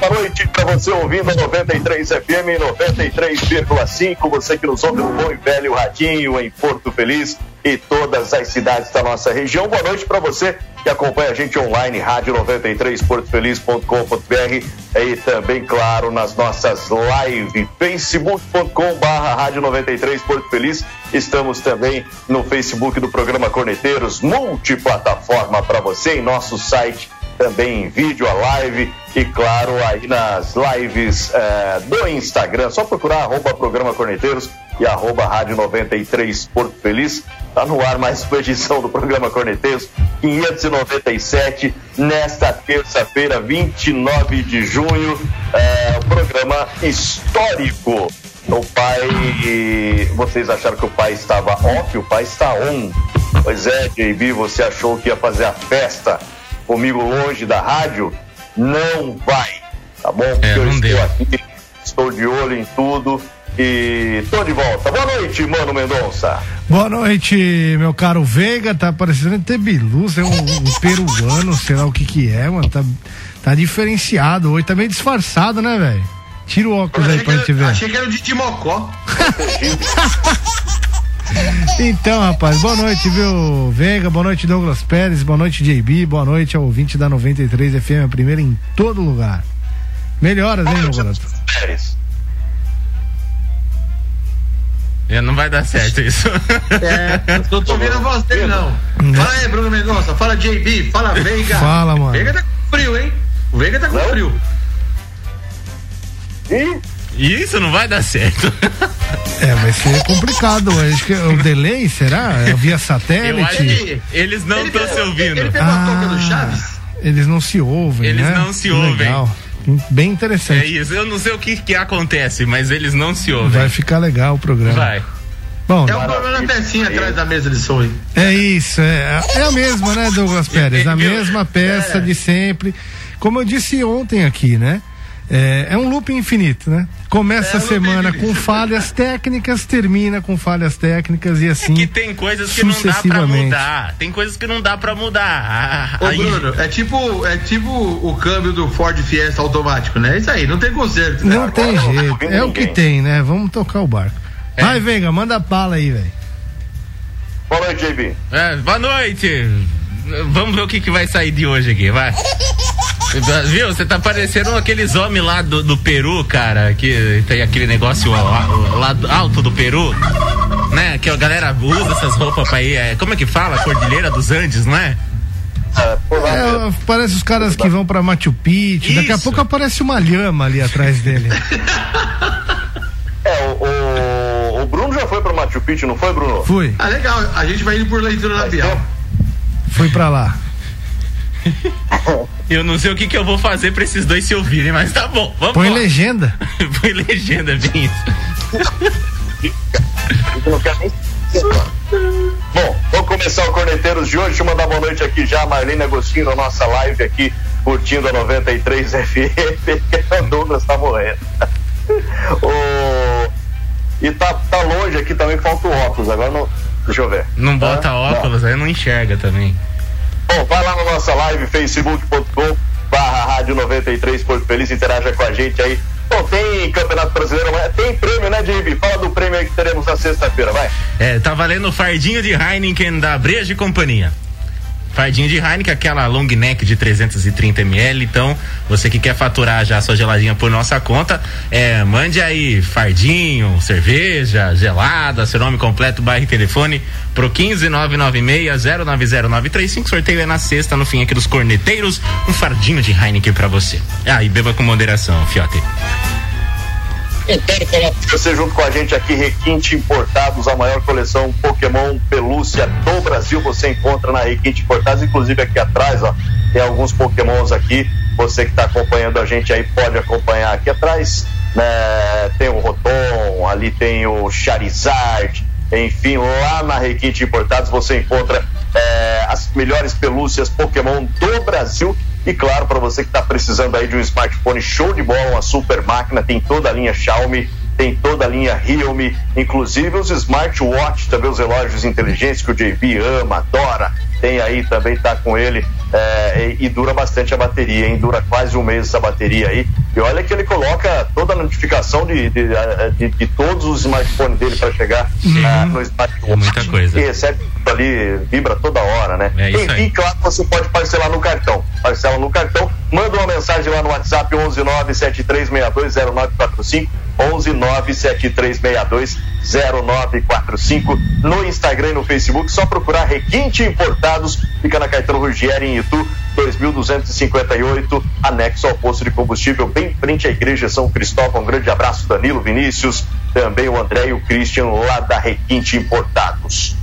Boa noite para você ouvindo 93 FM 93,5. Você que nos ouve no Bom e Velho Radinho em Porto Feliz e todas as cidades da nossa região. Boa noite para você que acompanha a gente online, rádio 93portofeliz.com.br e também, claro, nas nossas lives, facebook.com barra rádio 93 Porto Feliz. Estamos também no Facebook do programa Corneteiros, multiplataforma para você em nosso site também em vídeo, a live e claro aí nas lives eh, do Instagram, só procurar arroba programa Corneteiros e arroba rádio 93 Porto Feliz. Tá no ar mais uma edição do programa Corneteiros 597 nesta terça-feira, 29 de junho, o programa histórico. O pai, vocês acharam que o pai estava off? O pai está on. Pois é, JB, você achou que ia fazer a festa comigo longe da rádio, não vai, tá bom? Porque É, eu estou deu. aqui, estou de olho em tudo e tô de volta. Boa noite, Mano Mendonça. Boa noite, meu caro Veiga. Tá parecendo ter biluz, é um, um peruano, sei lá o que que é, mano. Tá, tá diferenciado hoje, tá meio disfarçado, né, velho? Tira o óculos aí pra gente ver. achei que era o de Timocó. Então, rapaz, boa noite, viu, Veiga? Boa noite, Douglas Pérez. Boa noite, JB. Boa noite ao ouvinte da 93 FM, a primeira em todo lugar. Melhoras, hein, meu garoto? Pérez. É, não vai dar certo isso. É, não tô ouvindo a voz dele, não. Fala aí, Bruno Mendonça. Fala, JB. Fala, Veiga. Fala, mano. Veiga tá com frio, hein? O Veiga tá com Não? frio. E Isso não vai dar certo. É, vai ser complicado. Acho que é o delay, será? É via Eu acho satélite? que eles não estão se ouvindo. Ele pegou a touca do Chaves. Eles não se ouvem, Eles né? não se ouvem. Legal. Bem É interessante. isso. Eu não sei o que, que acontece, mas eles não se ouvem. Vai ficar legal o programa. Vai. Bom, É um problema na pecinha atrás da mesa de som é isso. É, é a mesma, né, Douglas Pérez? A mesma peça É. de sempre. Como eu disse ontem aqui, né? É, é um loop infinito, né? Começa É a loop semana com falhas técnicas, termina com falhas técnicas e assim. É que tem coisas que não dá pra mudar. Tem coisas que não dá pra mudar. Ô, aí- Bruno, é tipo, é tipo o câmbio do Ford Fiesta automático, né? Isso aí, não tem conserto. né? Não tem Agora não tô jeito. É o que tem, né? Vamos tocar o barco. É. Vai, Veiga, manda bala aí, velho. boa noite, JB. É, boa noite. Vamos ver o que, que vai sair de hoje aqui, vai. Viu? Você tá parecendo aqueles homens lá do, do Peru, cara, que tem aquele negócio lá, lá do- alto do Peru, né? Que a galera usa essas roupas pra ir. é, como é que fala? Cordilheira dos Andes, não é? Lá, É, parece os caras que vão pra Machu Picchu. Daqui a Isso. pouco aparece uma lhama ali atrás dele. é, o, o, o Bruno já foi para Machu Picchu, não foi, Bruno? Fui, Ah, legal. A gente vai indo por leitura labial. tempo? fui pra lá. Eu não sei o que, que eu vou fazer pra esses dois se ouvirem, mas tá bom. Vamos Põe lá. legenda. Põe legenda, bem isso. Eu não quero nem Bom, vamos começar o Corneteiros de hoje. Deixa eu mandar boa noite aqui já, Marlene Agostinho, na nossa live aqui, curtindo a 93 FM. o Douglas tá morrendo. o... E tá, tá longe aqui também, falta o óculos. Agora não. Deixa eu ver. Não bota Ah, óculos, aí não enxerga também. Bom, vai lá na nossa live, facebook.com barra rádio 93 Porto Feliz, interaja com a gente aí Bom, tem Campeonato Brasileiro, tem prêmio, né, JB? Fala do prêmio aí que teremos na sexta-feira, vai. É, tá valendo o fardinho de Heineken da Breja e Companhia. Fardinho de Heineken, aquela long neck de 330 ml. Então, você que quer faturar já a sua geladinha por nossa conta, é, mande aí fardinho, cerveja, gelada, seu nome completo, bairro e telefone pro 15996-090935. Sorteio é na sexta, no fim aqui dos corneteiros. Um fardinho de Heineken pra você. Ah, e beba com moderação, fiote. Você junto com a gente aqui, Requinte Importados, a maior coleção Pokémon pelúcia do Brasil. Você encontra na Requinte Importados, inclusive aqui atrás, ó, tem alguns Pokémons aqui. Você que está acompanhando a gente aí pode acompanhar aqui atrás. Né? Tem o Rotom, ali tem o Charizard, enfim, lá na Requinte Importados você encontra é, as melhores pelúcias Pokémon do Brasil e claro, para você que está precisando aí de um smartphone show de bola, uma super máquina, tem toda a linha Xiaomi, tem toda a linha Realme, inclusive os smartwatch, também os relógios inteligentes que o JB ama, adora. Tem aí também, tá com ele é, e, e, dura bastante a bateria, hein? Dura quase um mês essa bateria aí. E olha que ele coloca toda a notificação de, de, de, de todos os smartphones dele para chegar uhum. uh, no smartphone. É muita coisa. E recebe ali, vibra toda hora, né? É isso Enfim, aí. claro, você pode parcelar no cartão. Parcela no cartão, manda uma mensagem lá no WhatsApp 11973620945 11973620945 no Instagram e no Facebook, só procurar Requinte Importados, fica na Caetano Ruggieri em Itu, 2258, anexo ao posto de combustível, bem frente à igreja São Cristóvão. Um grande abraço, Danilo Vinícius, também o André e o Christian lá da Requinte Importados.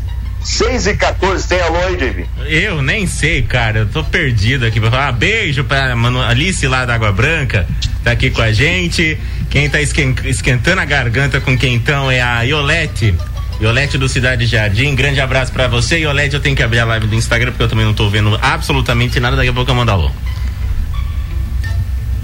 6 e 14, tem alô aí, JB? Eu nem sei, cara. Eu tô perdido aqui pra falar. Beijo pra Alice lá da Água Branca, tá aqui com a gente. Quem tá esquentando a garganta com quentão é a Iolete. Iolete do Cidade Jardim, grande abraço para você. Iolete, eu tenho que abrir a live do Instagram porque eu também não tô vendo absolutamente nada. Daqui a pouco eu mando alô.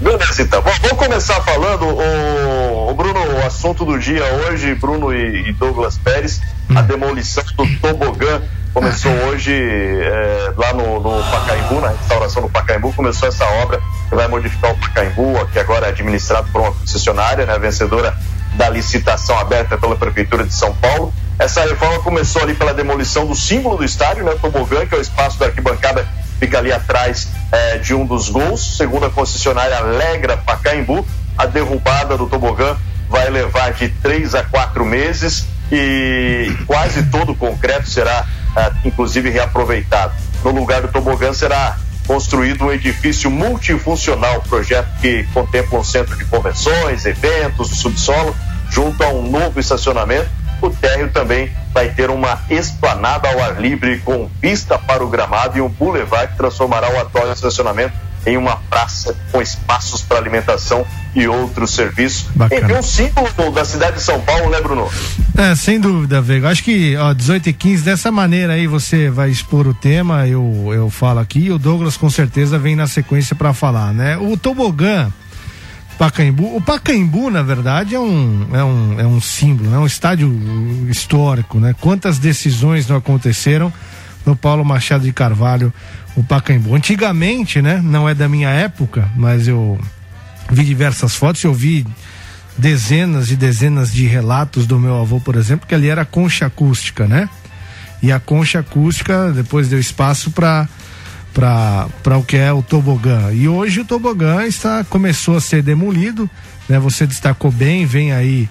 Beleza, então. Bom, vamos começar falando, o, o, Bruno, o assunto do dia hoje, Bruno e, e Douglas Pérez, a hum. demolição do tobogã começou hoje é, lá no, no Pacaembu, na restauração do Pacaembu, começou essa obra que vai modificar o Pacaembu, que agora é administrado por uma concessionária, né, vencedora da licitação aberta pela Prefeitura de São Paulo. Essa reforma começou ali pela demolição do símbolo do estádio, né, o tobogã, que é o espaço da arquibancada fica ali atrás é, de um dos gols. Segundo a concessionária Alegra Pacaembu, a derrubada do tobogã vai levar de três a quatro meses e quase todo o concreto será, é, inclusive, reaproveitado. No lugar do tobogã será construído um edifício multifuncional, projeto que contempla um centro de convenções, eventos, subsolo, junto a um novo estacionamento. O térreo também vai ter uma esplanada ao ar livre com vista para o gramado e um boulevard que transformará o atual estacionamento em uma praça com espaços para alimentação e outros serviços. Bacana. Enfim, um símbolo da cidade de São Paulo, né, Bruno? É, sem dúvida, Veiga. Acho que, ó, 18 e 15, dessa maneira aí você vai expor o tema, eu, eu falo aqui, e o Douglas com certeza vem na sequência para falar, né? O tobogã Pacaembu. O Pacaembu, na verdade, é um, é um, é um símbolo, é um estádio histórico, né? Quantas decisões não aconteceram no Paulo Machado de Carvalho, o Pacaembu. Antigamente, né? Não é da minha época, mas eu vi diversas fotos, eu vi dezenas e dezenas de relatos do meu avô, por exemplo, que ali era concha acústica, né? E a concha acústica depois deu espaço para para o que é o tobogã. E hoje o tobogã está começou a ser demolido, né? Você destacou bem, vem aí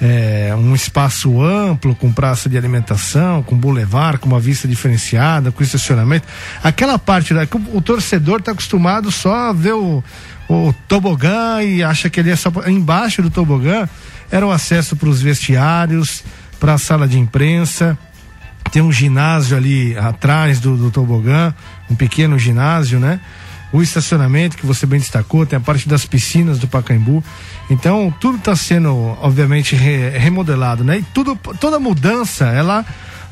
é, um espaço amplo com praça de alimentação, com boulevard, com uma vista diferenciada, com estacionamento. Aquela parte da que o, o torcedor está acostumado só a ver o, o tobogã e acha que ele é só embaixo do tobogã era o acesso para os vestiários, para a sala de imprensa tem um ginásio ali atrás do, do tobogã, um pequeno ginásio, né? O estacionamento que você bem destacou, tem a parte das piscinas do Pacaembu. Então, tudo está sendo, obviamente, re, remodelado, né? E tudo, toda mudança, ela,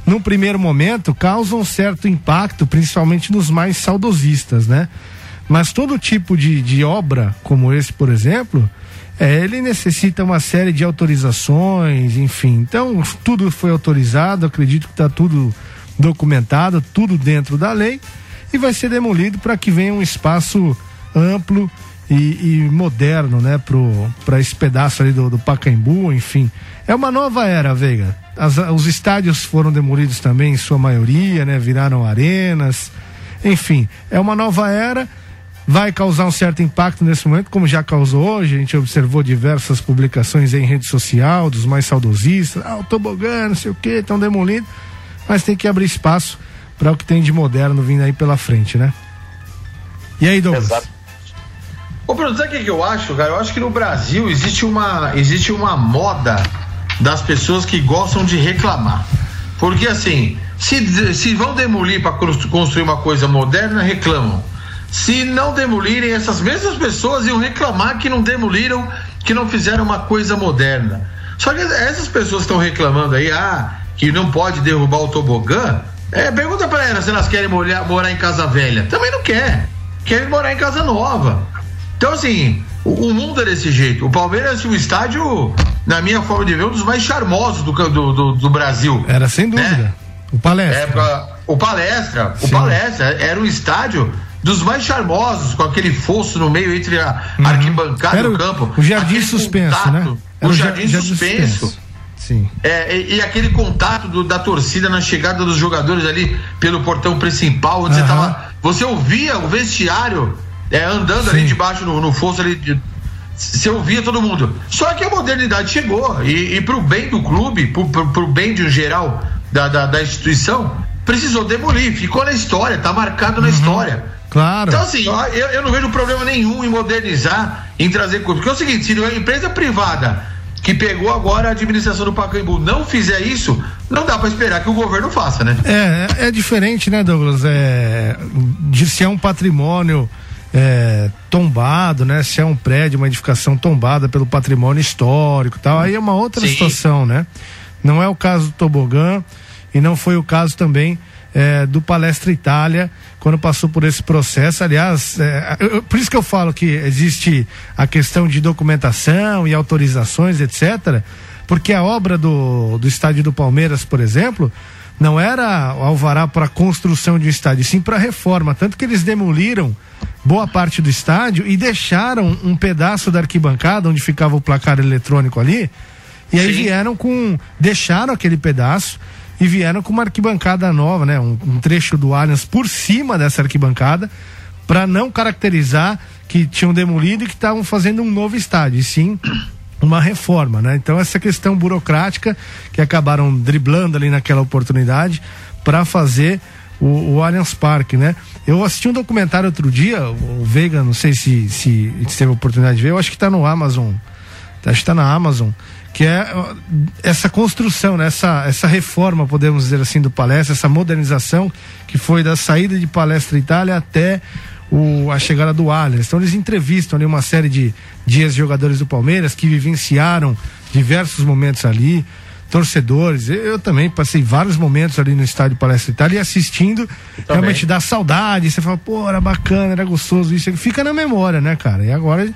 no primeiro momento, causa um certo impacto, principalmente nos mais saudosistas, né? Mas todo tipo de, de obra, como esse, por exemplo, é, ele necessita uma série de autorizações, enfim. Então, tudo foi autorizado, acredito que está tudo documentado, tudo dentro da lei, e vai ser demolido para que venha um espaço amplo e, e moderno, né, para esse pedaço ali do, do Pacaembu, enfim. É uma nova era, Veiga. As, os estádios foram demolidos também, em sua maioria, né, viraram arenas. Enfim, é uma nova era vai causar um certo impacto nesse momento, como já causou hoje. A gente observou diversas publicações em rede social dos mais saudosistas. Ah, o tobogã, não sei o que, estão demolindo. Mas tem que abrir espaço para o que tem de moderno vindo aí pela frente, né? E aí, Douglas? Exato. Ô, Bruno, sabe o que, que eu acho, cara? Eu acho que no Brasil existe uma, existe uma moda das pessoas que gostam de reclamar. Porque assim, se, se vão demolir para construir uma coisa moderna, reclamam. Se não demolirem, essas mesmas pessoas iam reclamar que não demoliram, que não fizeram uma coisa moderna. Só que essas pessoas estão reclamando aí, ah, que não pode derrubar o tobogã. É, pergunta para elas se elas querem morar, morar em casa velha. Também não quer. Querem morar em casa nova. Então, assim, o, o, mundo é desse jeito. O Palmeiras, o estádio, na minha forma de ver, um dos mais charmosos do, do, do, do Brasil. Era sem dúvida. Né? O palestra. É, o palestra. Sim. O palestra era um estádio dos mais charmosos, com aquele fosso no meio entre a uhum. arquibancada e o campo. O jardim suspenso, contato, né? Era o jardim, jardim suspenso. suspenso. Sim. É, e, e, aquele contato do, da torcida na chegada dos jogadores ali pelo portão principal, onde uhum. você tava. Você ouvia o vestiário é, andando Sim. ali debaixo no, no fosso ali. De, você ouvia todo mundo. Só que a modernidade chegou. E, e para o bem do clube, para o bem de um geral da, da, da, instituição, precisou demolir. Ficou na história, tá marcado na uhum. história. Claro. Então, assim, eu, eu, não vejo problema nenhum em modernizar, em trazer coisas. Porque é o seguinte: se a empresa privada que pegou agora a administração do Pacaembu não fizer isso, não dá para esperar que o governo faça, né? É, é, é diferente, né, Douglas? É, de se é um patrimônio é, tombado, né? Se é um prédio, uma edificação tombada pelo patrimônio histórico tal, aí é uma outra Sim. situação, né? Não é o caso do tobogã e não foi o caso também é, do Palestra Itália quando passou por esse processo. Aliás, é, eu, por isso que eu falo que existe a questão de documentação e autorizações, etc. Porque a obra do, do estádio do Palmeiras, por exemplo, não era alvará para construção de um estádio, sim para reforma. Tanto que eles demoliram boa parte do estádio e deixaram um pedaço da arquibancada onde ficava o placar eletrônico ali. E aí sim. vieram com. deixaram aquele pedaço e vieram com uma arquibancada nova, né? Um, um trecho do Allianz por cima dessa arquibancada, para não caracterizar que tinham demolido e que estavam fazendo um novo estádio, e sim uma reforma, né? Então essa questão burocrática que acabaram driblando ali naquela oportunidade para fazer o, o Allianz Parque, né? Eu assisti um documentário outro dia, o Veiga, não sei se, se, se teve a oportunidade de ver, eu acho que está no Amazon, acho que está na Amazon, que é essa construção, né? essa, essa reforma, podemos dizer assim, do palestra, essa modernização que foi da saída de Palestra Itália até o, a chegada do Allianz. Então eles entrevistam ali uma série de, de ex-jogadores do Palmeiras que vivenciaram diversos momentos ali, torcedores. Eu, eu, também passei vários momentos ali no estádio Palestra Itália e assistindo, realmente dá saudade. Você fala, pô, era bacana, era gostoso isso. Fica na memória, né, cara? E agora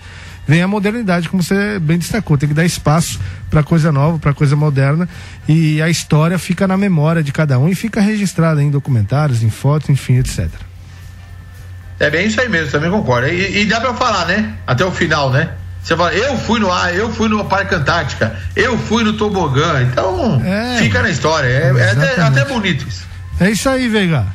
vem a modernidade, como você bem destacou. Tem que dar espaço para coisa nova, para coisa moderna. E a história fica na memória de cada um e fica registrada em documentários, em fotos, enfim, etc. É bem isso aí mesmo, também concordo. E, e dá para falar, né? Até o final, né? Você fala, eu fui no ar, eu fui no Parque Antártica, eu fui no tobogã. Então, é, fica na história. É, é até, até bonito isso. É isso aí, Veiga.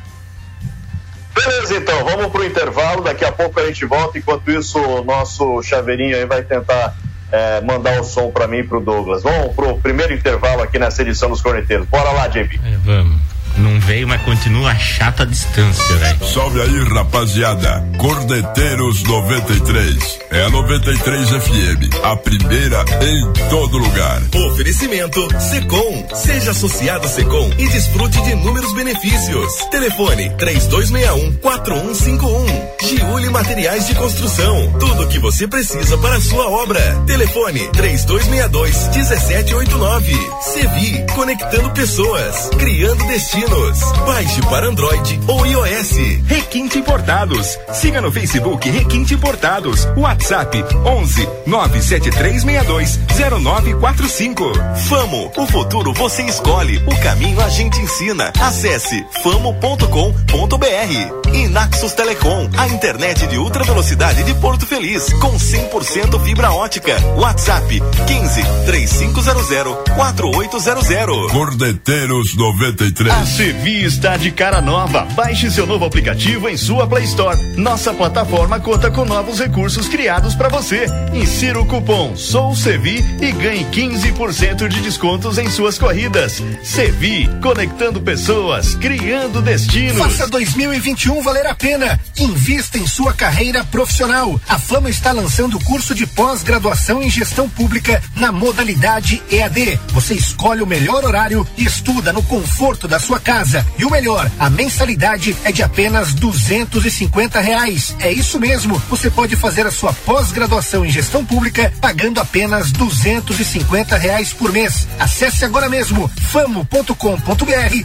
Beleza, então, vamos pro intervalo. Daqui a pouco a gente volta. Enquanto isso, o nosso chaveirinho aí vai tentar é, mandar o som para mim e pro Douglas. Vamos pro primeiro intervalo aqui nessa edição dos Corneteiros. Bora lá, JB. É, vamos. Não veio, mas continua chata a distância, velho. Salve aí, rapaziada. Cordeteiros 93. É a 93 FM. A primeira em todo lugar. Oferecimento Secom. Seja associado a Secom e desfrute de inúmeros benefícios. Telefone 3261 4151. Giuli Materiais de Construção. Tudo o que você precisa para a sua obra. Telefone 3262 1789. Sevi. Conectando pessoas. Criando destino destinos. Baixe para Android ou iOS. Requinte Importados. Siga no Facebook Requinte Importados. WhatsApp 11 97362 0945. Famo, o futuro você escolhe, o caminho a gente ensina. Acesse famo.com.br. E Naxos Telecom, a internet de ultra velocidade de Porto Feliz, com 100% fibra ótica. WhatsApp 15 3500 4800. Cordeteiros 93. A Sevi está de cara nova. Baixe seu novo aplicativo em sua Play Store. Nossa plataforma conta com novos recursos criados para você. Insira o cupom Sou Sevi e ganhe 15% de descontos em suas corridas. Sevi, conectando pessoas, criando destinos. Faça 2021 valer a pena. Invista em sua carreira profissional. A Flama está lançando o curso de pós-graduação em gestão pública na modalidade EAD. Você escolhe o melhor horário e estuda no conforto da sua casa. E o melhor, a mensalidade é de apenas duzentos e cinquenta reais. É isso mesmo. Você pode fazer a sua pós-graduação em gestão pública pagando apenas duzentos e cinquenta reais por mês. Acesse agora mesmo famo.com.br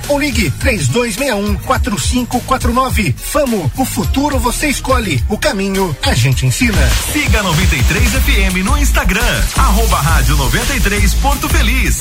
ou ligue três dois meia um quatro cinco quatro nove. Famo, o futuro você escolhe, o caminho a gente ensina. Siga 93 FM no Instagram, arroba rádio 93 Porto Feliz.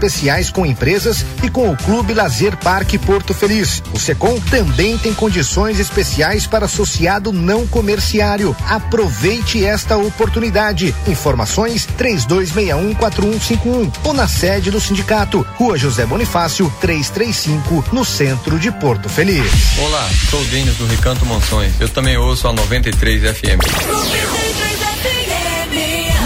com empresas e com o Clube Lazer Parque Porto Feliz. O Secom também tem condições especiais para associado não comerciário. Aproveite esta oportunidade. Informações 32614151 ou na sede do sindicato, Rua José Bonifácio, 335, no centro de Porto Feliz. Olá, sou o Denis do Recanto Monções. Eu também ouço a 93 FM.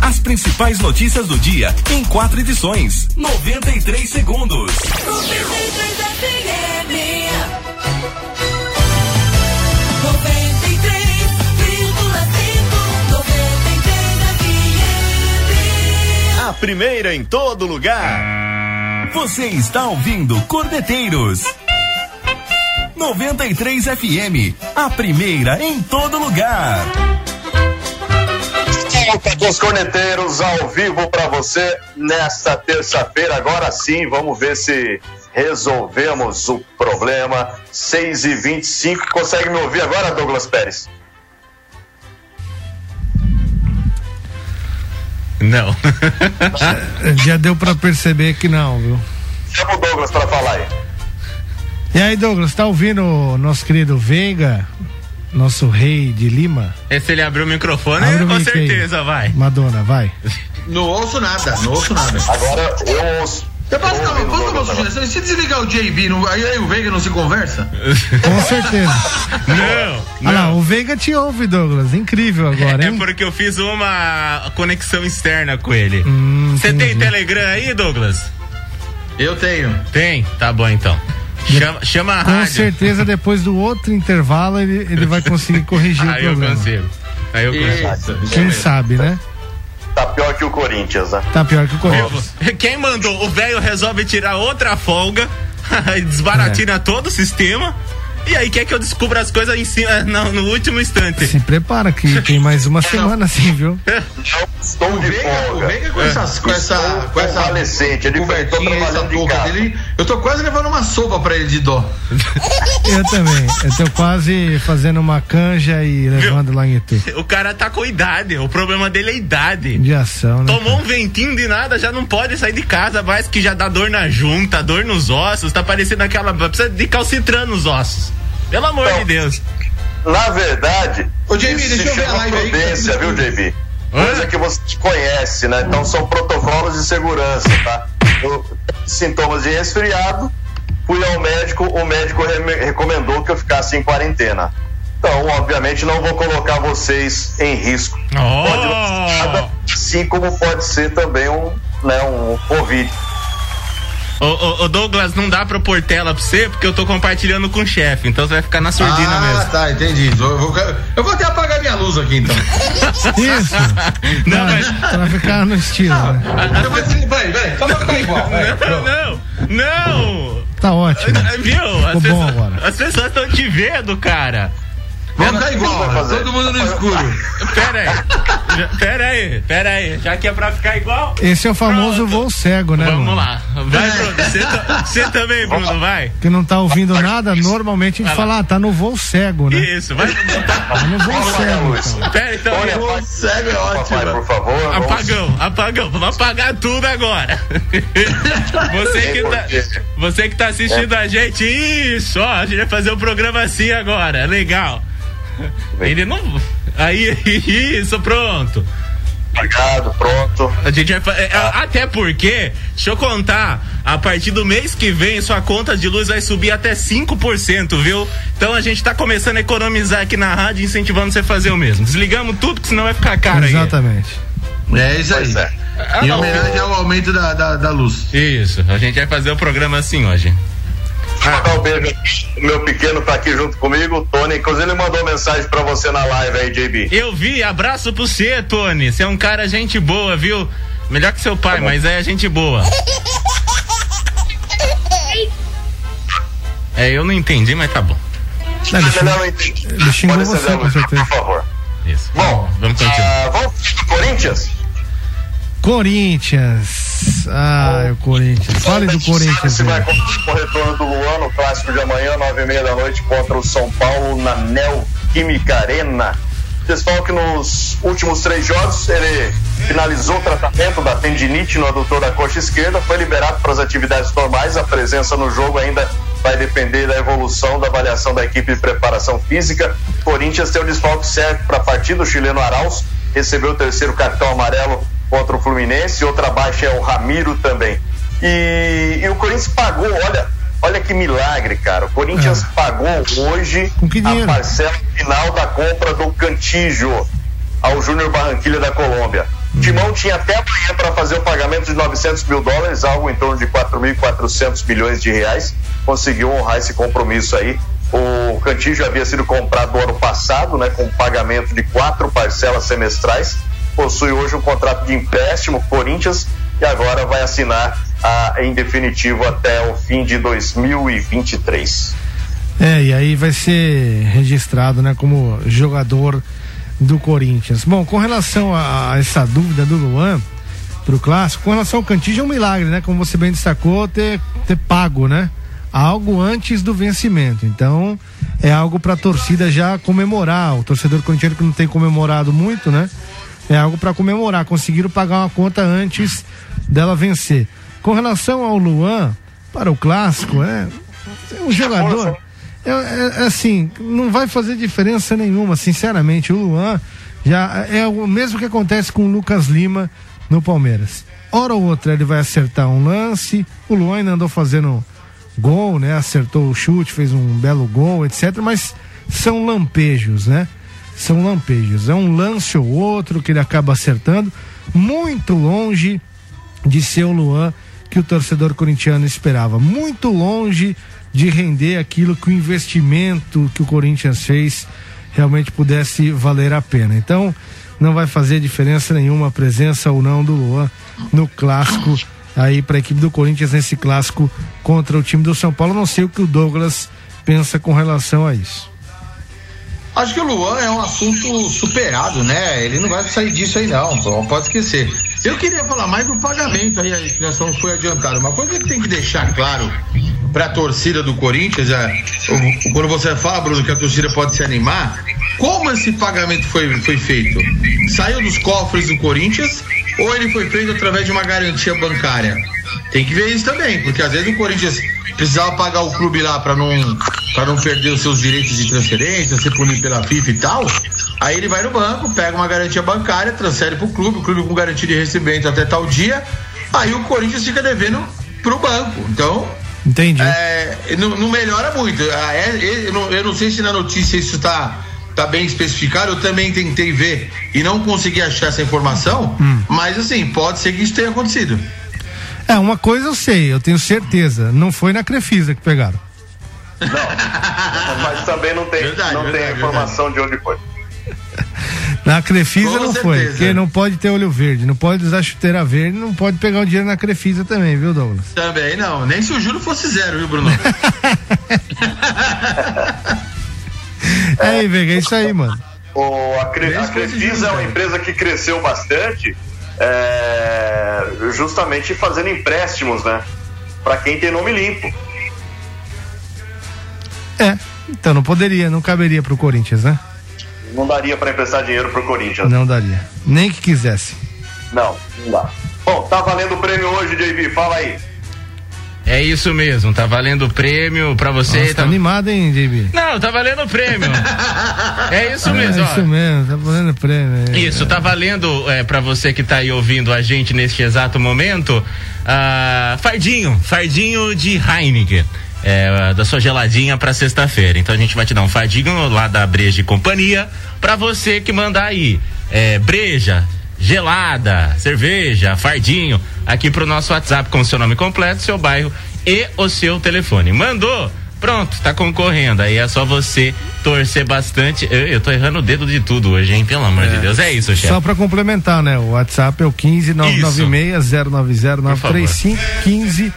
As principais notícias do dia em quatro edições. 93 segundos. 93 A primeira em todo lugar. Você está ouvindo Cordeteiros. 93 FM, a primeira em todo lugar. Volta dos corneteiros ao vivo para você nesta terça-feira. Agora sim, vamos ver se resolvemos o problema. 6 e 25 Consegue me ouvir agora, Douglas Pérez? Não. Já deu pra perceber que não, viu? Chama o Douglas para falar aí. E aí, Douglas, tá ouvindo o nosso querido Veiga, nosso rei de Lima? E se ele abrir o microfone, Abre o com mic aí. certeza vai. Madonna, vai. Não ouço nada, não ouço nada. Agora eu ouço. Eu posso, Eu dar uma sugestão? Se desligar o JB, não, aí, aí o Veiga não se conversa? Com certeza. Não, Olha lá, não. o Veiga te ouve, Douglas. Incrível agora, É hein? porque eu fiz uma conexão externa com ele. Hum, Você tem entendi. Telegram aí, Douglas? Eu tenho. Tem? Tá bom então. Chama, chama a Com rádio. certeza, depois do outro intervalo, ele, ele vai conseguir corrigir o Aí eu consigo. Aí eu consigo. Isso. Quem sabe, né? Tá pior que o Corinthians, né? Tá pior que o Corinthians. Quem mandou? O velho resolve tirar outra folga, desbaratina todo o sistema E aí quer que eu descubra as coisas em cima, no, no último instante. Se prepara que tem mais uma semana assim, viu? Estou de folga. O Veiga com, essas, com essa. Com essa convalescente, ele cobertinha, essa trabalhando de touca casa. dele. Eu tô quase levando uma sopa pra ele de dó. Eu também. Eu tô quase fazendo uma canja e levando lá em Itu. O cara tá com idade, o problema dele é idade. De ação, né? Tomou um ventinho de nada, já não pode sair de casa, mais que já dá dor na junta, dor nos ossos, tá parecendo aquela. Precisa de calcitrano nos ossos. Pelo amor Então, de Deus. Na verdade, Ô, JB, isso deixa se eu ver a chama live aí que prudência, viu, JB? Coisa que você conhece, né? Então são protocolos de segurança, tá? Eu, sintomas de resfriado, fui ao médico, o médico reme- recomendou que eu ficasse em quarentena. Então, obviamente, não vou colocar vocês em risco. Oh! Pode não ser nada, assim como pode ser também um, né, um Covid. Ô, ô, ô, Douglas, não dá pra pôr tela pra você, porque eu tô compartilhando com o chefe, então você vai ficar na surdina ah, mesmo. tá, entendi. Eu vou, eu vou até apagar minha luz aqui então. Isso. Não, pra, mas. pra ficar no estilo, né? Eu vou desligar, peraí, peraí, só pra ficar igual. vai, Não, não, não! Tá ótimo. Viu? As pessoas, agora. as pessoas estão te vendo, cara. Vamos ficar igual, todo mundo no escuro. Pera aí. Já- Pera aí, pera aí. Já que é pra ficar igual. Esse é o famoso Pronto. voo cego, né? Vamos mano? lá. Vai, Bruno. Você Você também, Bruno, vai. Que não tá ouvindo nada, normalmente a gente fala, ah, tá no voo cego, né? Isso, vai. Tá no voo cego. então. Pera, então. Olha, pai, cego é ótimo. papai, por favor. vamos- Apagão, apagão, vamos apagar tudo agora. Você que tá, você que tá assistindo a gente, isso, ó, a gente vai fazer um programa assim agora, legal. Ele não. Aí, isso, pronto. Apagado, pronto. A gente vai é, Até porque, deixa eu contar, a partir do mês que vem, sua conta de luz vai subir até 5%, viu? Então a gente tá começando a economizar aqui na rádio, incentivando você a fazer o mesmo. Desligamos tudo, que senão vai ficar caro aí. Exatamente. É isso aí. É. Ah, Em homenagem ao aumento da, da, da luz. Isso, a gente vai fazer o programa assim hoje. Deixa eu mandar um beijo. O meu pequeno tá aqui junto comigo, o Tony. Inclusive, ele mandou mensagem pra você na live aí, JB. Eu vi, abraço pro você, Tony. Você é um cara gente boa, viu? Melhor que seu pai, mas é gente boa. É, eu não entendi, mas tá bom. Não, ele, É xingou, melhor eu entender. ele xingou Pode você, com certeza. Por favor. Isso. Bom, vamos continuar. ah, vamos pro Corinthians? Corinthians. Ah, o Corinthians. Fale do Corinthians. Se vai com o retorno do Luan no clássico de amanhã, nove e meia da noite, contra o São Paulo na Neoquímica Arena. Desfalque nos últimos três jogos, ele finalizou o tratamento da tendinite no adutor da coxa esquerda, foi liberado para as atividades normais. A presença no jogo ainda vai depender da evolução da avaliação da equipe de preparação física. Corinthians tem o desfalque certo para a partida, o chileno Arauz recebeu o terceiro cartão amarelo contra o Fluminense, outra baixa é o Ramiro também. E, e o Corinthians pagou, olha, olha que milagre, cara. O Corinthians pagou hoje a parcela final da compra do Cantijo ao Júnior Barranquilha da Colômbia. O Timão tinha até amanhã para fazer o pagamento de 900 mil dólares, algo em torno de 4.400 milhões de reais. Conseguiu honrar esse compromisso aí. O Cantijo havia sido comprado no ano passado, né, com pagamento de quatro parcelas semestrais. Possui hoje um contrato de empréstimo o Corinthians e agora vai assinar ah, em definitivo até o fim de 2023. É, e aí vai ser registrado, né, como jogador do Corinthians. Bom, com relação a, a essa dúvida do Luan pro clássico, com relação ao Cantígio é um milagre, né, como você bem destacou, ter, ter pago, né, algo antes do vencimento. Então, é algo para a torcida já comemorar. O torcedor corintiano que não tem comemorado muito, né, é algo para comemorar. Conseguiram pagar uma conta antes dela vencer. Com relação ao Luan, para o clássico, é, é um jogador. É, é- é assim, não vai fazer diferença nenhuma, sinceramente. O Luan já é o mesmo que acontece com o Lucas Lima no Palmeiras. Hora ou outra ele vai acertar um lance. O Luan ainda andou fazendo gol, né? Acertou o chute, fez um belo gol, etc. Mas são lampejos, né? São lampejos. É um lance ou outro que ele acaba acertando, muito longe de ser o Luan que o torcedor corintiano esperava. Muito longe de render aquilo que o investimento que o Corinthians fez realmente pudesse valer a pena. Então, não vai fazer diferença nenhuma a presença ou não do Luan no clássico aí para a equipe do Corinthians nesse clássico contra o time do São Paulo. Não sei o que o Douglas pensa com relação a isso? Acho que o Luan é um assunto superado, né? Ele não vai sair disso aí não, pode esquecer. Eu queria falar mais do pagamento aí, que nós não foi adiantado. Uma coisa que tem que deixar claro para a torcida do Corinthians, é, quando você fala, Bruno, que a torcida pode se animar, como esse pagamento foi, foi feito? Saiu dos cofres do Corinthians ou ele foi feito através de uma garantia bancária? Tem que ver isso também, porque às vezes o Corinthians precisava pagar o clube lá para não para não perder os seus direitos de transferência, ser punido pela FIFA e tal. Aí ele vai no banco, pega uma garantia bancária, transfere pro clube, o clube com garantia de recebimento até tal dia. Aí o Corinthians fica devendo pro banco. Então, Entendi. É, não, não, melhora muito. Ah, é, é, eu, não, eu, não, sei se na notícia isso está tá bem especificado. Eu também tentei ver e não consegui achar essa informação. Hum. Mas assim, pode ser que isso tenha acontecido. É, uma coisa eu sei, eu tenho certeza. Não foi na Crefisa que pegaram. Não, mas também não tem, verdade, não verdade, tem a informação verdade. de onde foi. Na Crefisa não certeza. foi, porque não pode ter olho verde, não pode usar chuteira verde, não pode pegar o dinheiro na Crefisa também, viu, Douglas? Também não, nem se o juro fosse zero, viu, Bruno? é, aí, Vega, é isso aí, mano. O, a, Cre a Crefisa é uma empresa que cresceu bastante, é, justamente fazendo empréstimos, né? Para quem tem nome limpo. É, então não poderia, não caberia pro Corinthians, né? Não daria para emprestar dinheiro pro Corinthians. Não daria. Nem que quisesse. Não, não dá. Bom, tá valendo o prêmio hoje, JB, fala aí. É isso mesmo, tá valendo o prêmio pra você. Nossa, tá... tá animado, hein, JB? Não, tá valendo o prêmio. é isso mesmo, é ó. isso mesmo, tá valendo o prêmio. É. Isso, tá valendo é, pra você que tá aí ouvindo a gente neste exato momento. Uh, fardinho, fardinho de Heineken é, da sua geladinha para sexta-feira. Então a gente vai te dar um fardinho lá da Breja e Companhia para você que mandar aí é, breja, gelada, cerveja, fardinho aqui pro nosso WhatsApp com o seu nome completo, seu bairro e o seu telefone. Mandou? Pronto, tá concorrendo. Aí é só você torcer bastante. Eu, eu tô errando o dedo de tudo hoje, hein? Pelo amor é. de Deus. É isso, chefe. Só pra complementar, né? O WhatsApp é o 15 996 090 935 15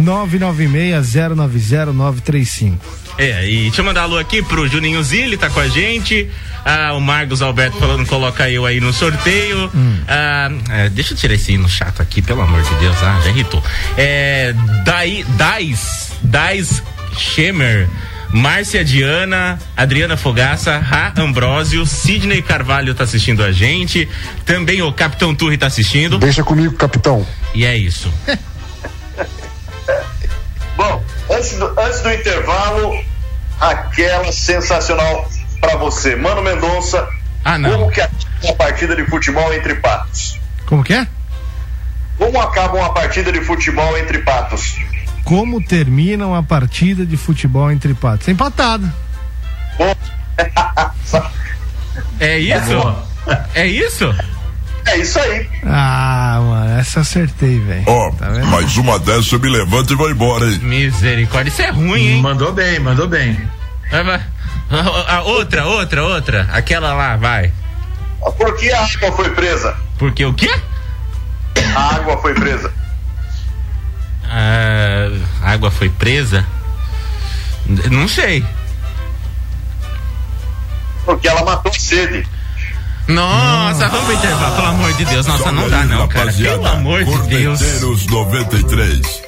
996-090-935. É, e deixa eu mandar alô aqui pro Juninho Zilli, tá com a gente. Ah, o Marcos Alberto falando, coloca eu aí no sorteio. Hum. Ah, é, deixa eu tirar esse hino chato aqui, pelo amor de Deus. Ah, já irritou. É, Dai, Dais, Dais Schemer. Márcia Diana, Adriana Fogaça, Ra Ambrósio, Sidney Carvalho tá assistindo a gente. Também o Capitão Turri tá assistindo. Deixa comigo, capitão. E é isso. Bom, antes do, antes do intervalo, aquela sensacional para você. Mano Mendonça, ah, não. como que acaba uma partida de futebol entre patos? Como que é? Como acaba uma partida de futebol entre patos? Como termina uma partida de futebol entre patos? Empatada. é isso? É isso? É isso aí. Ah, mano, essa acertei, velho. Ó, oh, tá mais uma dessa eu me levanto e vou embora, hein? Misericórdia, isso é ruim, hein? Mandou bem, mandou bem. A outra, outra, outra. Aquela lá, vai. Por que a água foi presa? Porque o quê? A água foi presa. Ah, a água foi presa? Não sei. Porque ela matou sede. Nossa, vamos pro intervalo, pelo amor de Deus. Nossa, não dá não, cara. Pelo amor de Deus. 93.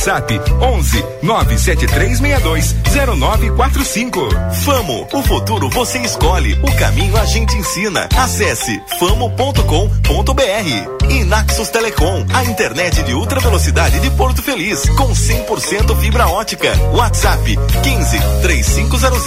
11 97362 0945. Famo, o futuro você escolhe, o caminho a gente ensina. Acesse famo.com.br. E Naxos Telecom, a internet de ultra velocidade de Porto Feliz, com 100% fibra ótica. WhatsApp 15 3500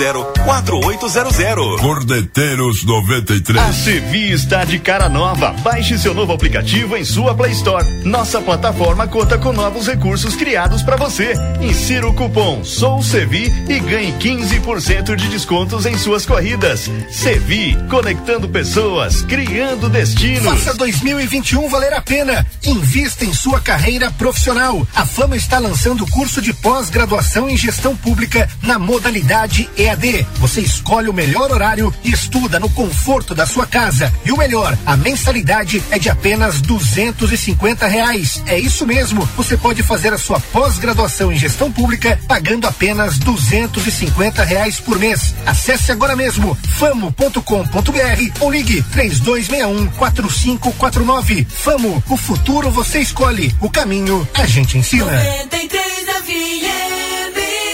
4800. Cordeteiros 93. A Sevi está de cara nova. Baixe seu novo aplicativo em sua Play Store. Nossa plataforma conta com novos recursos criados para você. Insira o cupom SOUCEVI e ganhe 15% de descontos em suas corridas. Sevi, conectando pessoas, criando destinos. Faça 2021 valer a pena. Invista em sua carreira profissional. A Fama está lançando o curso de pós-graduação em gestão pública na modalidade EAD. Você escolhe o melhor horário e estuda no conforto da sua casa. E o melhor, a mensalidade é de apenas duzentos e cinquenta reais. É isso mesmo. Você pode fazer a sua pós-graduação em gestão pública pagando apenas duzentos e reais por mês. Acesse agora mesmo famo.com.br ou ligue três dois um quatro cinco quatro nove. Famo, o futuro você escolhe, o caminho a gente ensina. 93 FM.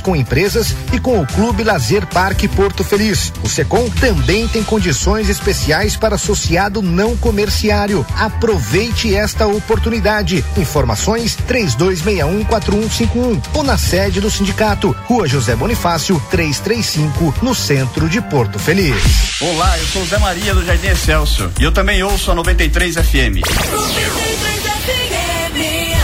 com empresas e com o Clube Lazer Parque Porto Feliz. O Secom também tem condições especiais para associado não comerciário. Aproveite esta oportunidade. Informações 32614151 ou na sede do sindicato, Rua José Bonifácio, 335, no centro de Porto Feliz. Olá, eu sou Zé Maria do Jardim Excelso e eu também ouço a 93 FM.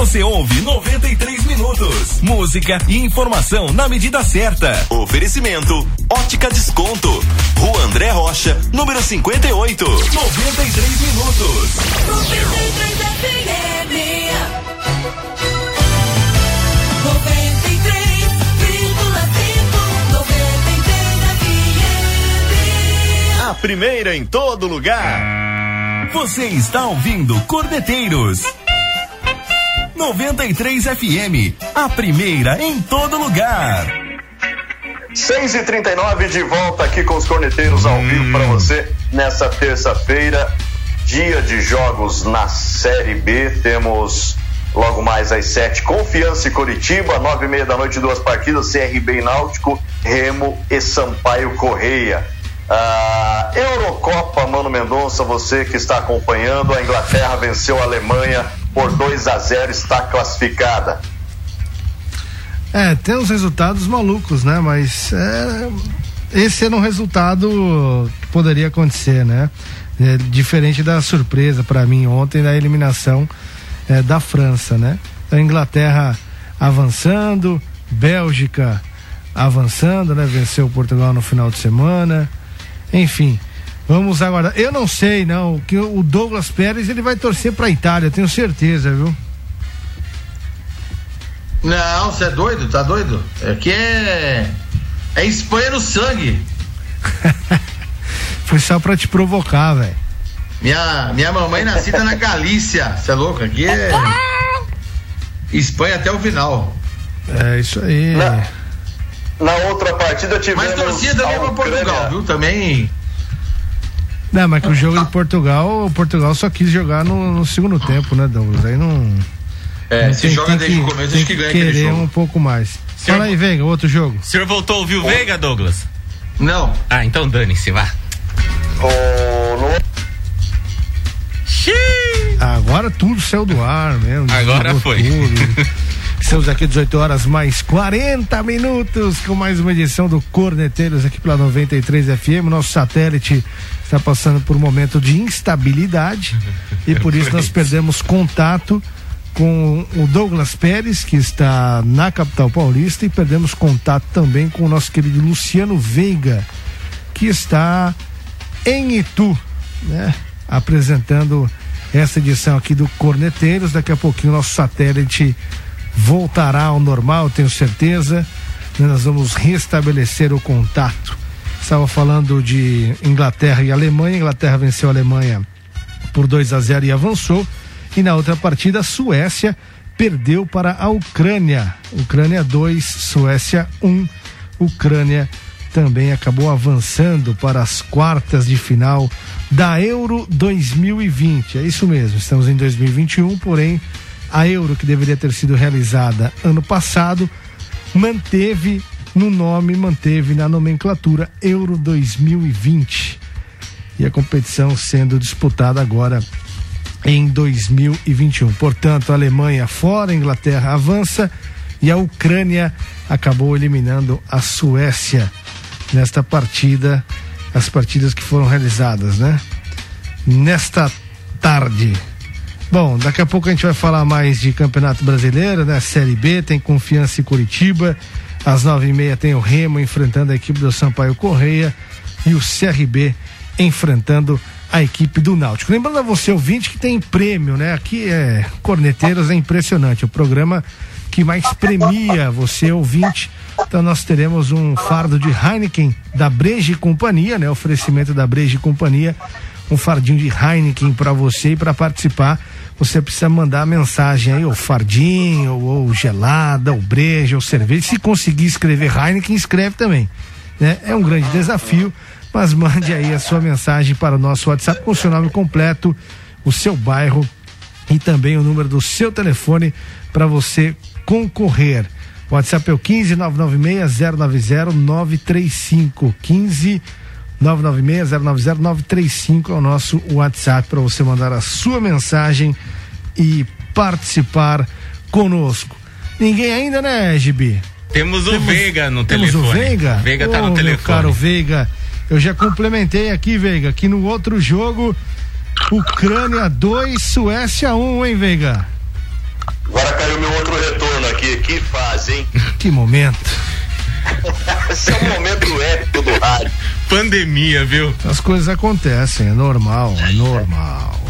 Você ouve 93 minutos. Música e informação na medida certa. Oferecimento: Ótica Desconto. Rua André Rocha, número 58. 93 minutos. 93 FM. 93,5. A primeira em todo lugar. Você está ouvindo Cordeteiros. 93 FM, a primeira em todo lugar. 6 e 39 de volta aqui com os corneteiros ao vivo para você nessa terça-feira, dia de jogos na Série B. Temos logo mais às 7 Confiança e Curitiba, nove e meia da noite, duas partidas, CRB e Náutico, Remo e Sampaio Correia. Ah, Eurocopa, Mano Mendonça, você que está acompanhando, a Inglaterra venceu a Alemanha por 2 a 0 está classificada. É, tem uns resultados malucos, né? Mas é, esse era um resultado que poderia acontecer, né? É, diferente da surpresa para mim ontem da eliminação é, da França, né? A Inglaterra avançando, Bélgica avançando, né? Venceu Portugal no final de semana. Enfim, vamos aguardar. Eu não sei, não, que o Douglas Pérez ele vai torcer para a Itália, tenho certeza, viu? Não, você é doido? Tá doido? É que é. É Espanha no sangue. Foi só pra te provocar, velho. Minha, minha mamãe nascida na Galícia. Você é louco? Aqui é. Espanha até o final. É isso aí. Na, na outra partida tivemos. Mas torcia também a pra Ucrânia. Portugal, viu? Também. Não, mas que o jogo de Portugal, o Portugal só quis jogar no, no segundo tempo, né, Douglas? Aí não. É, não se joga desde o começo, tem acho que ganha aquele querer jogo. um pouco mais. Senhor- Fala aí, Veiga, outro jogo. O senhor voltou a ouvir o Veiga, Douglas? Não. Ah, então dane-se, vá. O- no- Agora tudo saiu do ar mesmo. Agora foi. tudo. Estamos aqui 18 horas mais 40 minutos com mais uma edição do Corneteiros aqui pela 93 FM. Nosso satélite está passando por um momento de instabilidade e por isso nós perdemos contato com o Douglas Pérez, que está na capital paulista, e perdemos contato também com o nosso querido Luciano Veiga, que está em Itu, né? Apresentando essa edição aqui do Corneteiros. Daqui a pouquinho nosso satélite voltará ao normal, tenho certeza. Nós vamos restabelecer o contato. Estava falando de Inglaterra e Alemanha. Inglaterra venceu a Alemanha por 2 a 0 e avançou. E na outra partida, a Suécia perdeu para a Ucrânia. Ucrânia 2, Suécia 1. Ucrânia também acabou avançando para as quartas de final da Euro 2020. É isso mesmo, estamos em 2021, porém a Euro que deveria ter sido realizada ano passado manteve no nome, manteve na nomenclatura Euro 2020. E a competição sendo disputada agora em 2021. Portanto, a Alemanha fora, a Inglaterra avança e a Ucrânia acabou eliminando a Suécia nesta partida, as partidas que foram realizadas, né? Nesta tarde. Bom, daqui a pouco a gente vai falar mais de Campeonato Brasileiro, né? Série B, tem Confiança em Curitiba. Às nove e meia tem o Remo enfrentando a equipe do Sampaio Correia e o CRB enfrentando a equipe do Náutico. Lembrando a você, ouvinte, que tem prêmio, né? Aqui é Corneteiros, é impressionante. O programa que mais premia você, ouvinte. Então nós teremos um fardo de Heineken da Breja Companhia, né? Oferecimento da Breja Companhia. Um fardinho de Heineken para você e para participar. Você precisa mandar mensagem aí, ou fardinho, ou gelada, ou breja, ou cerveja. Se conseguir escrever Heineken, escreve também. Né? É um grande desafio, mas mande aí a sua mensagem para o nosso WhatsApp com o seu nome completo, o seu bairro e também o número do seu telefone para você concorrer. O WhatsApp é o 15 996 090 935 15 996 090 935 é o nosso WhatsApp para você mandar a sua mensagem e participar conosco. Ninguém ainda, né, Gibi? Temos o Veiga no Temos telefone. o Veiga? Veiga tá Ô, no telefone. caro Veiga, eu já complementei aqui, Veiga, que no outro jogo, Ucrânia 2, Suécia 1, hein, Veiga? Agora caiu meu outro retorno aqui. Que fase, hein? Que momento. Esse é o momento épico do rádio. Pandemia, viu? As coisas acontecem, é normal, é normal.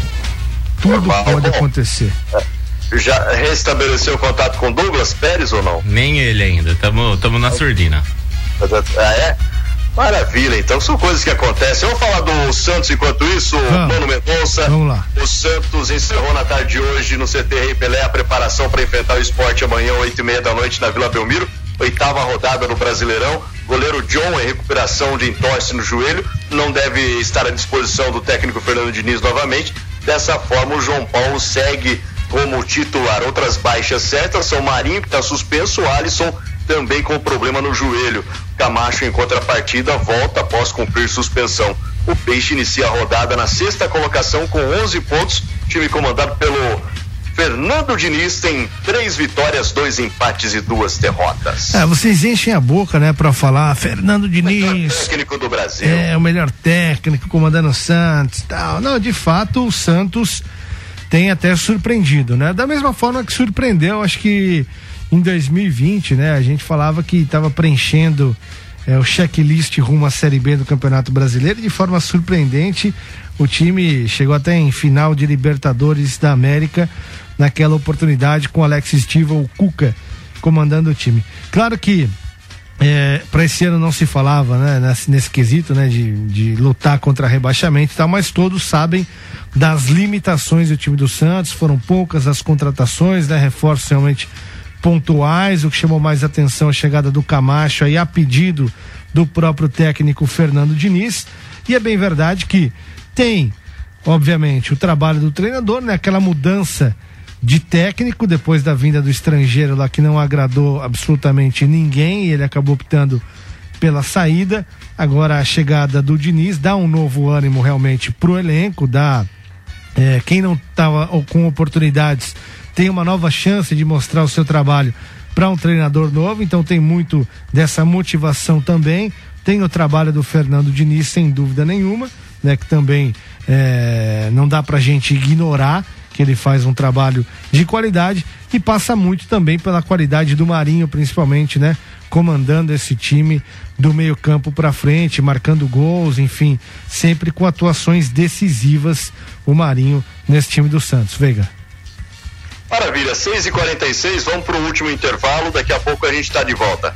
Tudo Normal. pode Bom. acontecer. Já restabeleceu o contato com Douglas Pérez ou não? Nem ele ainda. Tamo, tamo na surdina. Ah, é? Maravilha, então são coisas que acontecem. Vamos falar do Santos enquanto isso, Vamos. Mano Mendonça. Vamos lá. O Santos encerrou na tarde de hoje no CT Rei Pelé a preparação para enfrentar o esporte amanhã, oito e meia da noite, na Vila Belmiro. Oitava rodada no Brasileirão. Goleiro John em recuperação de entorse no joelho. Não deve estar à disposição do técnico Fernando Diniz novamente. Dessa forma, o João Paulo segue como titular. Outras baixas certas são Marinho, que está suspenso, o Alisson também com problema no joelho. Camacho, em contrapartida, volta após cumprir suspensão. O Peixe inicia a rodada na sexta colocação com 11 pontos. Time comandado pelo Fernando Diniz tem três vitórias, dois empates e duas derrotas. É, vocês enchem a boca, né, pra falar Fernando Diniz. Técnico do Brasil. É, o melhor técnico, comandando o Santos e tal. Não, de fato, o Santos tem até surpreendido, né? Da mesma forma que surpreendeu, acho que em 2020, né? A gente falava que estava preenchendo é, o checklist rumo à Série B do Campeonato Brasileiro de forma surpreendente o time chegou até em final de Libertadores da América naquela oportunidade com Alex Estiva, o Cuca, comandando o time. Claro que é, para esse ano não se falava né, nesse, nesse quesito né, de, de lutar contra rebaixamento e tal, mas todos sabem das limitações do time do Santos, foram poucas as contratações, né, reforços realmente pontuais, o que chamou mais atenção a chegada do Camacho aí a pedido do próprio técnico Fernando Diniz, e é bem verdade que tem, obviamente, o trabalho do treinador, né, aquela mudança de técnico depois da vinda do estrangeiro lá que não agradou absolutamente ninguém e ele acabou optando pela saída. Agora a chegada do Diniz dá um novo ânimo realmente pro elenco, dá é, quem não estava com oportunidades tem uma nova chance de mostrar o seu trabalho para um treinador novo, então tem muito dessa motivação também. Tem o trabalho do Fernando Diniz, sem dúvida nenhuma, né, que também é, não dá pra gente ignorar ele faz um trabalho de qualidade e passa muito também pela qualidade do Marinho, principalmente, né? comandando esse time do meio-campo para frente, marcando gols, enfim, sempre com atuações decisivas o Marinho nesse time do Santos. Veiga. Maravilha, 6h46, vamos pro último intervalo, daqui a pouco a gente está de volta.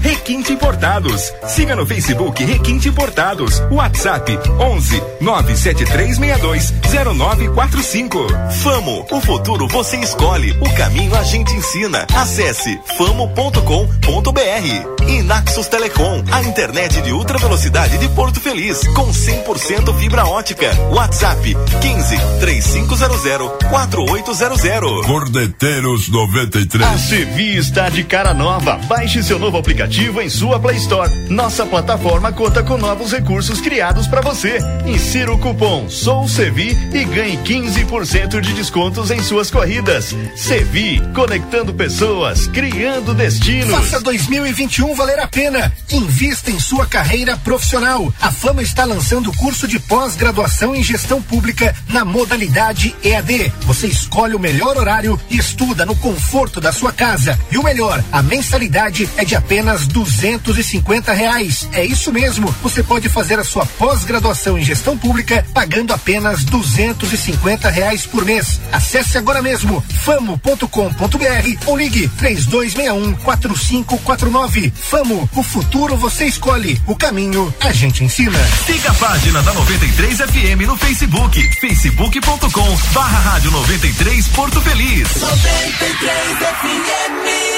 Requinte Importados. Siga no Facebook Requinte Importados. WhatsApp 11 97362 0945. Famo, o futuro você escolhe, o caminho a gente ensina. Acesse famo.com.br. E Naxos Telecom, a internet de ultra velocidade de Porto Feliz, com 100% fibra ótica. WhatsApp 15 3500 4800. Cordeteiros 93. A Sevi está de cara nova. Baixe seu novo aplicativo em sua Play Store. Nossa plataforma conta com novos recursos criados para você. Insira o cupom Sou Sevi e ganhe 15% de descontos em suas corridas. Sevi, conectando pessoas, criando destinos. Faça 2021 valer a pena. Invista em sua carreira profissional. A Fama está lançando o curso de pós-graduação em gestão pública na modalidade EAD. Você escolhe o melhor horário e estuda no conforto da sua casa. E o melhor, a mensalidade é de apenas duzentos e cinquenta reais. É isso mesmo. Você pode fazer a sua pós-graduação em gestão pública pagando apenas duzentos e cinquenta reais por mês. Acesse agora mesmo famo.com.br ou ligue três dois um quatro cinco quatro nove. Famo, o futuro você escolhe, o caminho a gente ensina. Siga a página da 93 FM no Facebook, facebook.com barra rádio 93 Porto Feliz. 93 FM.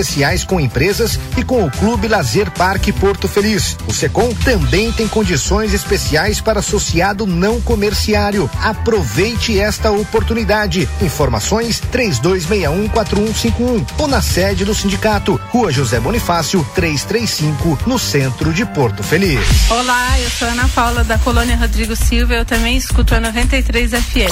com empresas e com o Clube Lazer Parque Porto Feliz. O Secom também tem condições especiais para associado não comerciário. Aproveite esta oportunidade. Informações 32614151 ou na sede do sindicato, Rua José Bonifácio, 335, no centro de Porto Feliz. Olá, eu sou Ana Paula da Colônia Rodrigo Silva. Eu também escuto a 93 FM.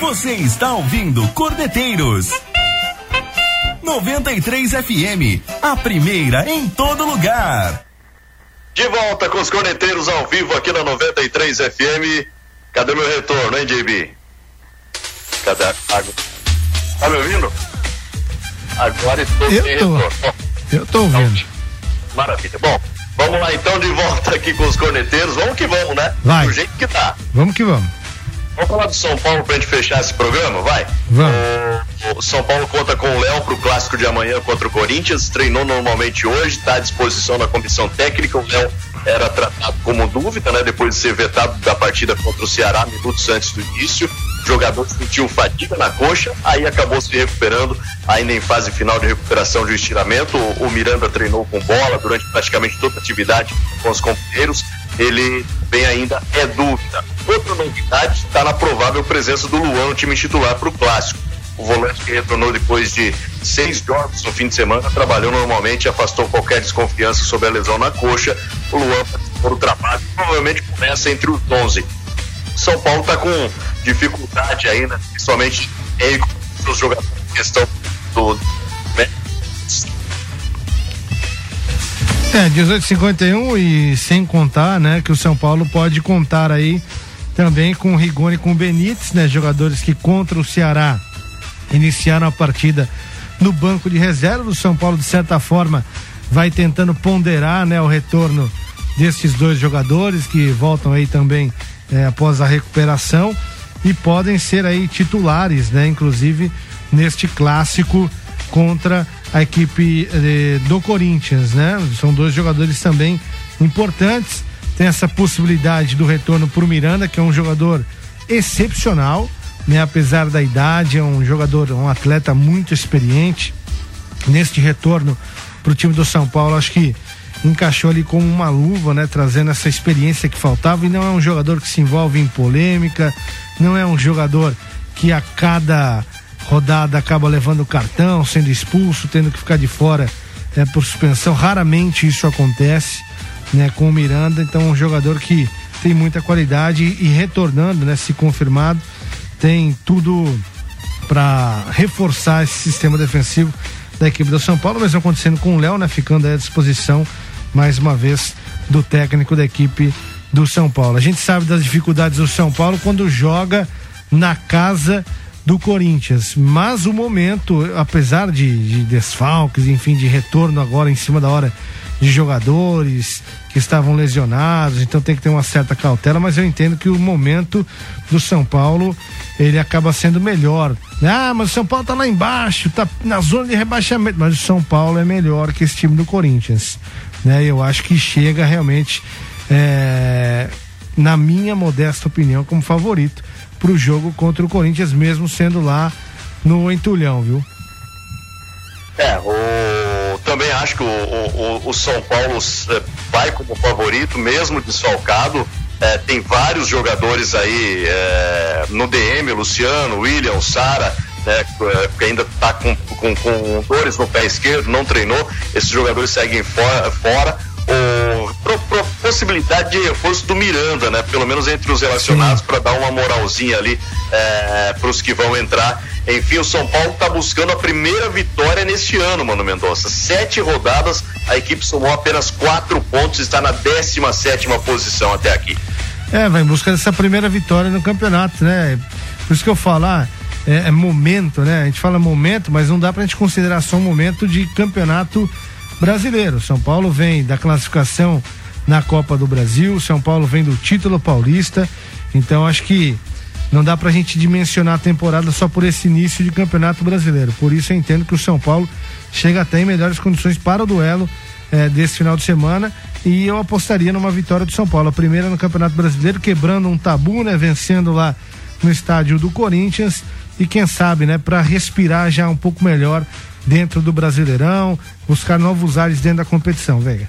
Você está ouvindo Cordeteiros. 93 FM, a primeira em todo lugar. De volta com os corneteiros ao vivo aqui na 93 FM. Cadê meu retorno, hein, JB? Cadê a água? Tá me ouvindo? Agora estou Eu sem tô. retorno. Eu tô ouvindo. Maravilha. Bom, vamos lá então de volta aqui com os corneteiros. Vamos que vamos, né? Vai. Do jeito que tá. Vamos que vamos. Vamos falar do São Paulo pra gente fechar esse programa? Vai. Vamos. O, São Paulo conta com o Léo pro clássico de amanhã contra o Corinthians. Treinou normalmente hoje, está à disposição da comissão técnica. O Léo era tratado como dúvida, né? Depois de ser vetado da partida contra o Ceará minutos antes do início. O jogador sentiu fadiga na coxa, aí acabou se recuperando, ainda em fase final de recuperação de um estiramento. O Miranda treinou com bola durante praticamente toda a atividade com os companheiros. Ele bem ainda é dúvida. Outra novidade está na provável presença do Luan no time titular para o clássico. O volante que retornou depois de seis jogos no fim de semana, trabalhou normalmente afastou qualquer desconfiança sobre a lesão na coxa. O Luan participou do trabalho, provavelmente começa entre os 11. São Paulo está com dificuldade aí, né? Principalmente em seus jogadores questão do. É, 1851 e sem contar, né, que o São Paulo pode contar aí também com o Rigoni e com o Benítez, né, jogadores que contra o Ceará iniciaram a partida no banco de reserva. O São Paulo, de certa forma, vai tentando ponderar, né, o retorno desses dois jogadores que voltam aí também eh, após a recuperação e podem ser aí titulares, né, inclusive neste clássico contra a equipe eh, do Corinthians, né? São dois jogadores também importantes. Tem essa possibilidade do retorno para o Miranda, que é um jogador excepcional, né? Apesar da idade, é um jogador, um atleta muito experiente. Neste retorno para o time do São Paulo, acho que encaixou ali como uma luva, né? Trazendo essa experiência que faltava. E não é um jogador que se envolve em polêmica, não é um jogador que a cada rodada acaba levando cartão, sendo expulso, tendo que ficar de fora é, por suspensão. Raramente isso acontece né, com o Miranda. Então, um jogador que tem muita qualidade e, e retornando, né, se confirmado, tem tudo para reforçar esse sistema defensivo da equipe do São Paulo, mesmo acontecendo com o Léo, né, ficando à disposição mais uma vez do técnico da equipe do São Paulo. A gente sabe das dificuldades do São Paulo quando joga na casa do Corinthians. Mas o momento, apesar de, de desfalques, enfim, de retorno agora em cima da hora de jogadores que estavam lesionados, então tem que ter uma certa cautela, mas eu entendo que o momento do São Paulo ele acaba sendo melhor. Ah, mas o São Paulo tá lá embaixo, tá na zona de rebaixamento, mas o São Paulo é melhor que esse time do Corinthians, né? Eu acho que chega realmente, é, na minha modesta opinião, como favorito para o jogo contra o Corinthians, mesmo sendo lá no Entulhão, viu? É, o, também acho que o, o, o São Paulo eh, vai como favorito, mesmo desfalcado. É, tem vários jogadores aí é, no DM, Luciano, William, Sara, né, que ainda está com, com, com dores no pé esquerdo, não treinou. Esses jogadores seguem fora. fora. Pro, pro, possibilidade de reforço do Miranda, né? Pelo menos entre os relacionados, para dar uma moralzinha ali é, para os que vão entrar. Enfim, o São Paulo está buscando a primeira vitória neste ano, Mano Mendonça. Sete rodadas, a equipe somou apenas quatro pontos, está na 17 sétima posição até aqui. É, vai em busca dessa primeira vitória no campeonato, né? Por isso que eu falo, ah, é, é momento, né? A gente fala momento, mas não dá pra gente considerar só um momento de campeonato brasileiro. São Paulo vem da classificação na Copa do Brasil, São Paulo vem do título paulista. Então acho que não dá pra gente dimensionar a temporada só por esse início de campeonato brasileiro. Por isso eu entendo que o São Paulo chega até em melhores condições para o duelo eh, desse final de semana. E eu apostaria numa vitória do São Paulo. A primeira no Campeonato Brasileiro, quebrando um tabu, né? Vencendo lá no estádio do Corinthians. E quem sabe, né, para respirar já um pouco melhor dentro do Brasileirão, buscar novos ares dentro da competição, Veiga.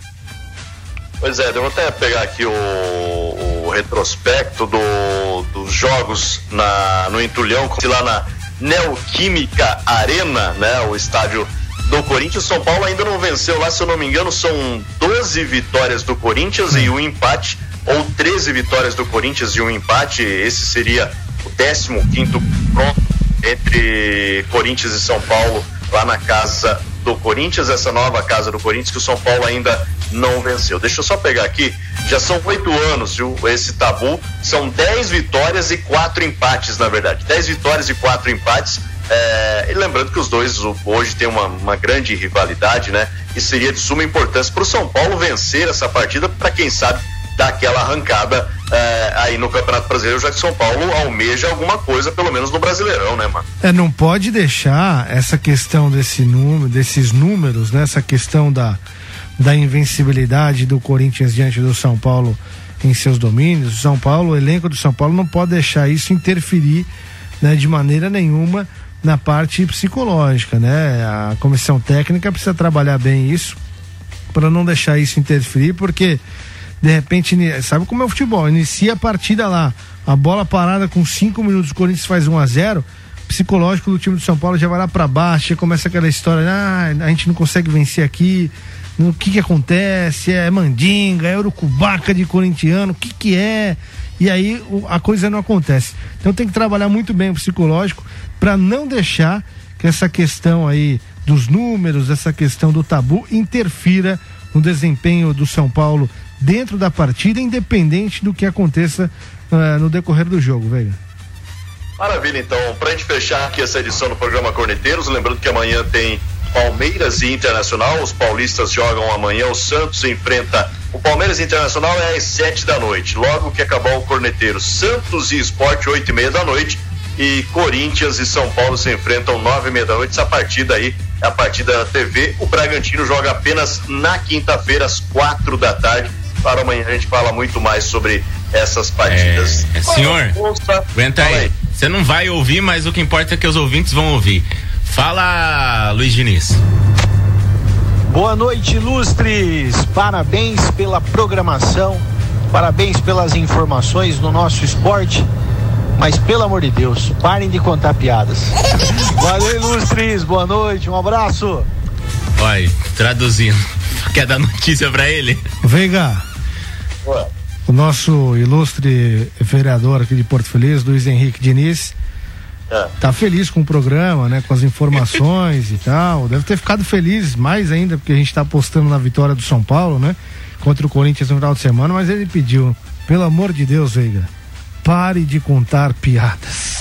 Pois é, eu vou até pegar aqui o, o retrospecto do, dos jogos na, no Entulhão, lá na Neoquímica Arena, né? O estádio do Corinthians. São Paulo ainda não venceu lá, se eu não me engano, são 12 vitórias do Corinthians e um empate, ou 13 vitórias do Corinthians e um empate. Esse seria o 15 quinto pronto entre Corinthians e São Paulo lá na casa do Corinthians, essa nova casa do Corinthians que o São Paulo ainda não venceu. Deixa eu só pegar aqui, já são oito anos viu, esse tabu, são dez vitórias e quatro empates, na verdade. Dez vitórias e quatro empates. É, e lembrando que os dois hoje têm uma, uma grande rivalidade, né? E seria de suma importância para o São Paulo vencer essa partida, para quem sabe dar aquela arrancada é, aí no Campeonato Brasileiro, já que São Paulo almeja alguma coisa, pelo menos no Brasileirão, né, mano? É, não pode deixar essa questão desse número, desses números, né? Essa questão da, da invencibilidade do Corinthians diante do São Paulo em seus domínios. O São Paulo, o elenco do São Paulo não pode deixar isso interferir né, de maneira nenhuma na parte psicológica, né? A comissão técnica precisa trabalhar bem isso para não deixar isso interferir, porque de repente, sabe como é o futebol? Inicia a partida lá, a bola parada com cinco minutos, o Corinthians faz 1 a 0 psicológico do time do São Paulo já vai lá para baixo, começa aquela história, ah, a gente não consegue vencer aqui, o que que acontece? É mandinga, é urucubaca de corintiano, o que que é? E aí a coisa não acontece. Então tem que trabalhar muito bem o psicológico para não deixar que essa questão aí dos números, essa questão do tabu interfira no desempenho do São Paulo dentro da partida, independente do que aconteça ah, no decorrer do jogo, velho. Maravilha, então, pra gente fechar aqui essa edição do programa Corneteiros, lembrando que amanhã tem Palmeiras e Internacional, os paulistas jogam amanhã, o Santos enfrenta o Palmeiras Internacional é às sete da noite, logo que acabar o Corneteiro, Santos e Esporte oito e meia da noite. E Corinthians e São Paulo se enfrentam nove e meia da noite, essa partida aí é a partida da TV, o Bragantino joga apenas na quinta-feira às quatro da tarde, para amanhã a gente fala muito mais sobre essas partidas. É, senhor, Ouça, aguenta aí. Você não vai ouvir, mas o que importa é que os ouvintes vão ouvir. Fala, Luiz Diniz. Boa noite, ilustres. Parabéns pela programação, parabéns pelas informações no nosso esporte. Mas pelo amor de Deus, parem de contar piadas. Valeu, ilustres. Boa noite, um abraço. Olha, traduzindo. Quer dar notícia pra ele? Veiga, o nosso ilustre vereador aqui de Porto Feliz, Luiz Henrique Diniz, tá feliz com o programa, né? Com as informações e tal. Deve ter ficado feliz mais ainda, porque a gente tá apostando na vitória do São Paulo, né? Contra o Corinthians no final de semana, mas ele pediu, pelo amor de Deus, Veiga, pare de contar piadas.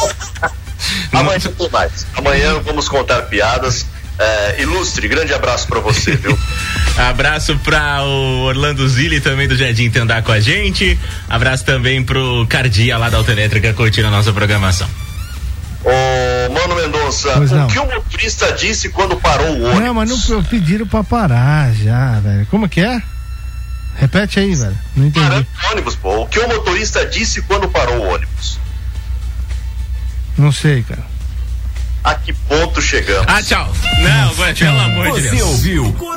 Amanhã tem mais. Amanhã vamos contar piadas. É, ilustre, grande abraço pra você, viu? Abraço pra o Orlando Zilli também do Jardim Tendar com a gente. Abraço também pro Cardia lá da Autoelétrica curtindo a nossa programação. Ô, Mano Mendonça, Pois não. o que o motorista disse quando parou o ônibus? Não, mas não pediram pra parar já, velho. Como que é? Repete aí, velho. Não entendi. Parando o ônibus, pô. O que o motorista disse quando parou o ônibus? Não sei, cara. A que ponto chegamos? Ah, tchau. Não, agora, pelo amor de Você Deus. ouviu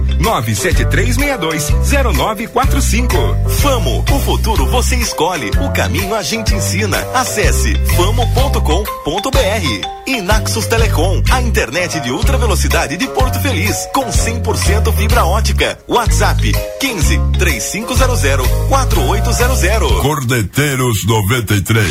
97362 0945. Famo, o futuro você escolhe, o caminho a gente ensina. Acesse famo.com.br. Naxos Telecom, a internet de ultra velocidade de Porto Feliz, com 100% fibra ótica. WhatsApp 15 3500 4800. Cordeteiros 93.